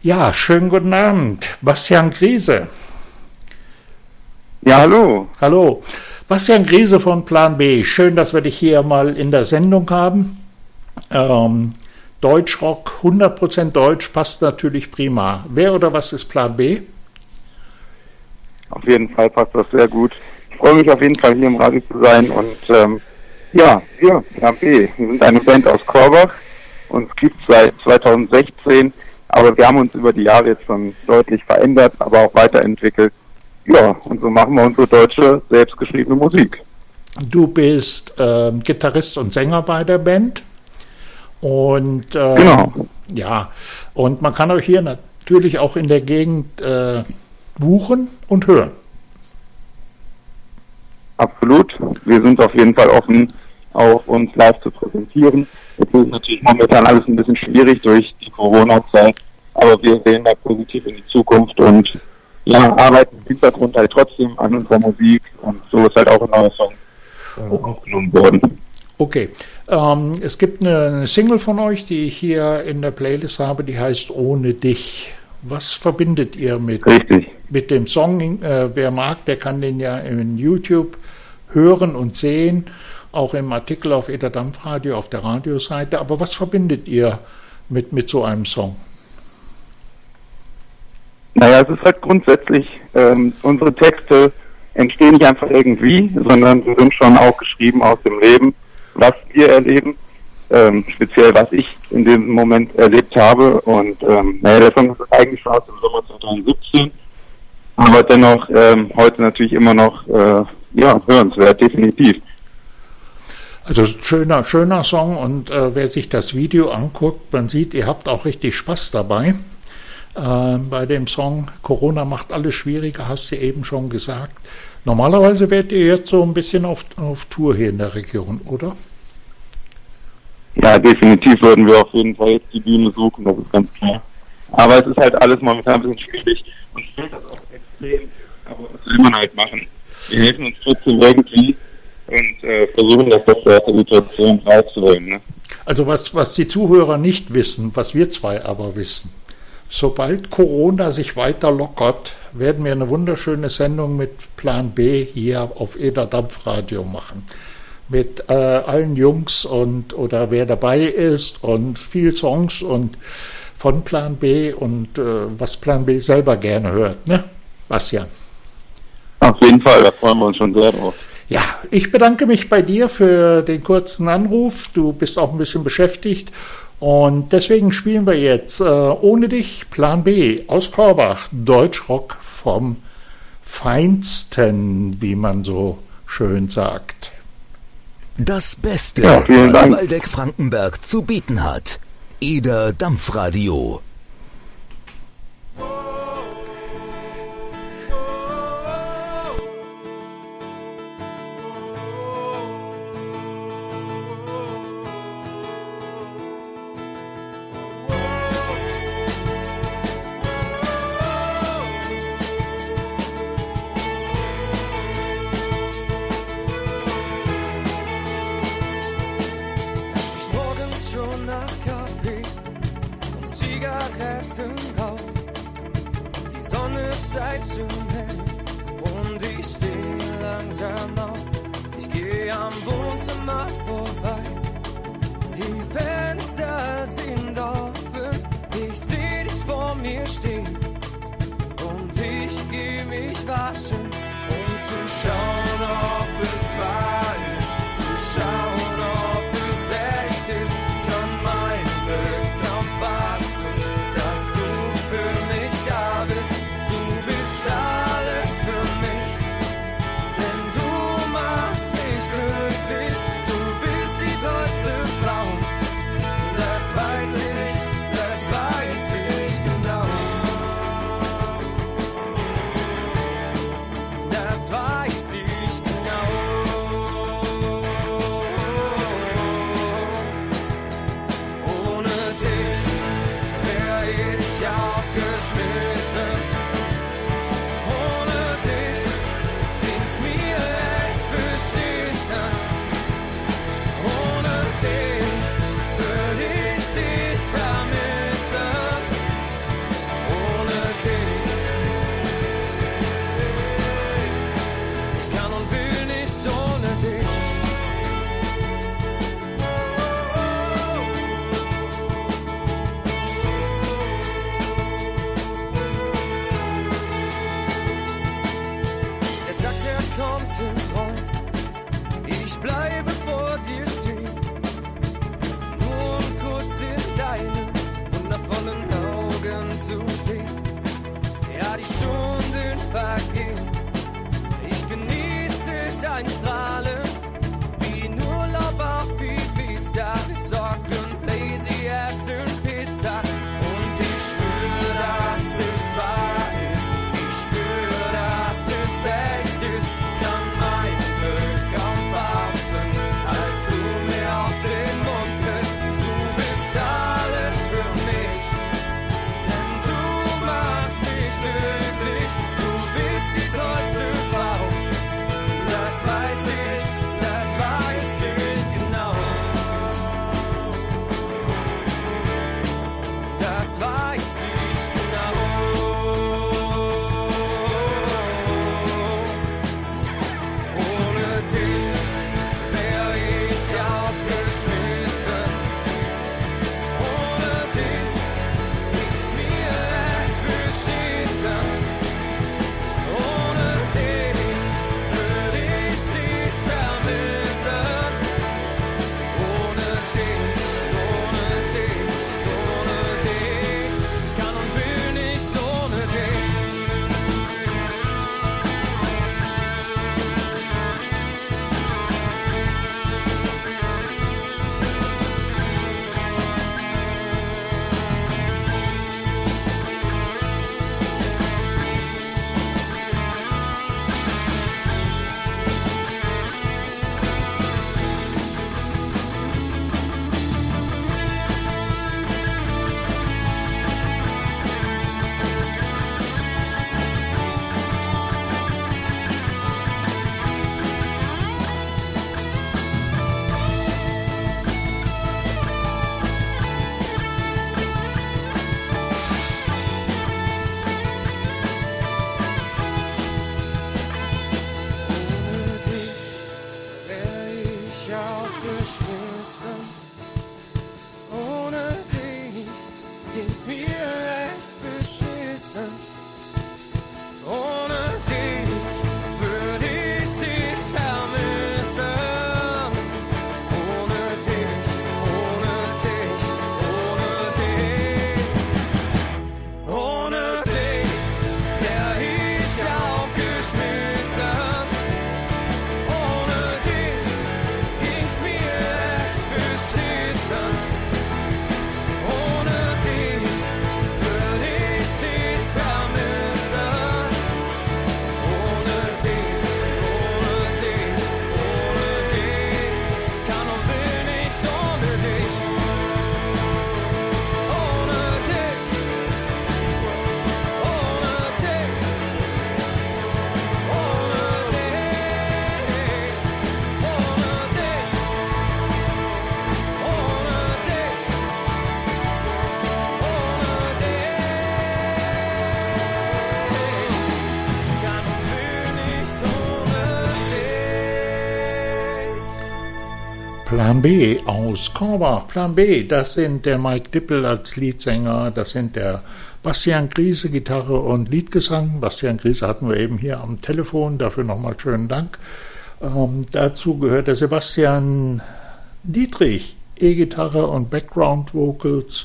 Ja, schönen guten Abend. Bastian Griese. Ja, hallo. Hallo. Bastian Griese von Plan B. Schön, dass wir dich hier mal in der Sendung haben. Ähm, Deutschrock, 100% Deutsch, passt natürlich prima. Wer oder was ist Plan B? Auf jeden Fall passt das sehr gut. Ich freue mich auf jeden Fall hier im Radio zu sein und ähm, ja, wir, Plan B, wir sind eine Band aus Korbach. Uns gibt es seit 2016, aber wir haben uns über die Jahre jetzt schon deutlich verändert, aber auch weiterentwickelt. Ja, und so machen wir unsere deutsche, selbstgeschriebene Musik. Du bist äh, Gitarrist und Sänger bei der Band. Und äh, genau. ja, und man kann euch hier natürlich auch in der Gegend äh, buchen und hören. Absolut. Wir sind auf jeden Fall offen, auch uns live zu präsentieren. Jetzt ist natürlich momentan alles ein bisschen schwierig durch die Corona-Zeit, aber wir sehen da positiv in die Zukunft und ja, arbeiten im Hintergrund halt trotzdem an unserer Musik und so ist halt auch ein neuer Song aufgenommen worden. Okay. Ähm, es gibt eine, eine, Single von euch, die ich hier in der Playlist habe, die heißt Ohne dich. Was verbindet ihr mit, mit dem Song? Äh, wer mag, der kann den ja in YouTube hören und sehen, auch im Artikel auf Eder Dampfradio auf der Radioseite. Aber was verbindet ihr mit, mit so einem Song? Naja, es ist halt grundsätzlich, ähm, unsere Texte entstehen nicht einfach irgendwie, sondern sie sind schon auch geschrieben aus dem Leben was wir erleben, ähm, speziell was ich in dem Moment erlebt habe. Und ähm, naja, der Song ist eigentlich schon aus dem Sommer 2017, aber dennoch ähm, heute natürlich immer noch äh, ja, hörenswert, definitiv. Also schöner, schöner Song und äh, wer sich das Video anguckt, man sieht, ihr habt auch richtig Spaß dabei. Äh, bei dem Song Corona macht alles schwieriger, hast du eben schon gesagt. Normalerweise werdet ihr jetzt so ein bisschen auf, auf Tour hier in der Region, oder? Ja, definitiv würden wir auf jeden Fall jetzt die Bühne suchen, das ist ganz klar. Aber es ist halt alles momentan ein bisschen schwierig und fehlt das auch extrem. Aber was will man halt machen? Wir helfen uns trotzdem irgendwie und äh, versuchen das aus der Situation rauszuholen. Ne? Also was, was die Zuhörer nicht wissen, was wir zwei aber wissen, sobald Corona sich weiter lockert, werden wir eine wunderschöne Sendung mit Plan B hier auf Eder Dampfradio machen. Mit äh, allen Jungs und oder wer dabei ist und viel Songs und von Plan B und äh, was Plan B selber gerne hört, ne? Bastian. Auf jeden Fall, da freuen wir uns schon sehr drauf. Ja, ich bedanke mich bei dir für den kurzen Anruf. Du bist auch ein bisschen beschäftigt und deswegen spielen wir jetzt äh, ohne dich Plan B aus Korbach, Deutschrock vom Feinsten, wie man so schön sagt. Das Beste, ja, was Waldeck Frankenberg zu bieten hat. Eder Dampfradio. Wolken drauf. Die Sonne scheint schon hell und ich stehe langsam auf. Ich gehe am Wohnzimmer zvaigznes. Zu sehen. Ja, die Stunden vergehen. Ich genieße dein Strahlen wie in Urlaub auf Ibiza. Wir zocken, Blazy, essen Pizza Plan B aus Korbach. Plan B, das sind der Mike Dippel als Leadsänger, das sind der Bastian Griese, Gitarre und Liedgesang. Bastian Griese hatten wir eben hier am Telefon, dafür nochmal schönen Dank. Ähm, dazu gehört der Sebastian Dietrich, E-Gitarre und Background Vocals.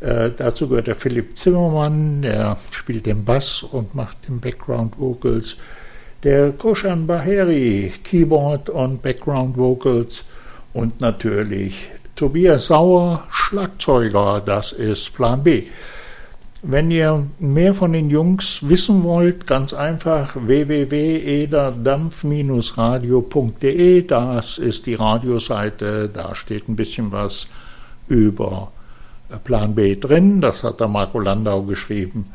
Äh, dazu gehört der Philipp Zimmermann, der spielt den Bass und macht den Background Vocals. Der Koshan Baheri, Keyboard und Background Vocals. Und natürlich Tobias Sauer, Schlagzeuger, das ist Plan B. Wenn ihr mehr von den Jungs wissen wollt, ganz einfach www.ederdampf-radio.de, das ist die Radioseite, da steht ein bisschen was über Plan B drin, das hat der Marco Landau geschrieben.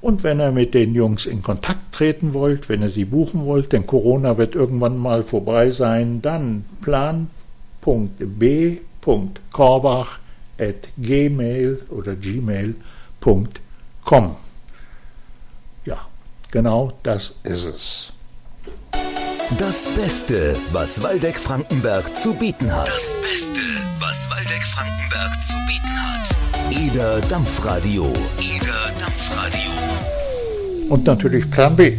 Und wenn ihr mit den Jungs in Kontakt treten wollt, wenn ihr sie buchen wollt, denn Corona wird irgendwann mal vorbei sein, dann plan.b.korbach.gmail oder gmail.com. Ja, genau das ist es. Das Beste, was Waldeck Frankenberg zu bieten hat. Das Beste, was Waldeck Frankenberg zu bieten hat. Eder Dampfradio. Eder Dampfradio. Und natürlich Plan B.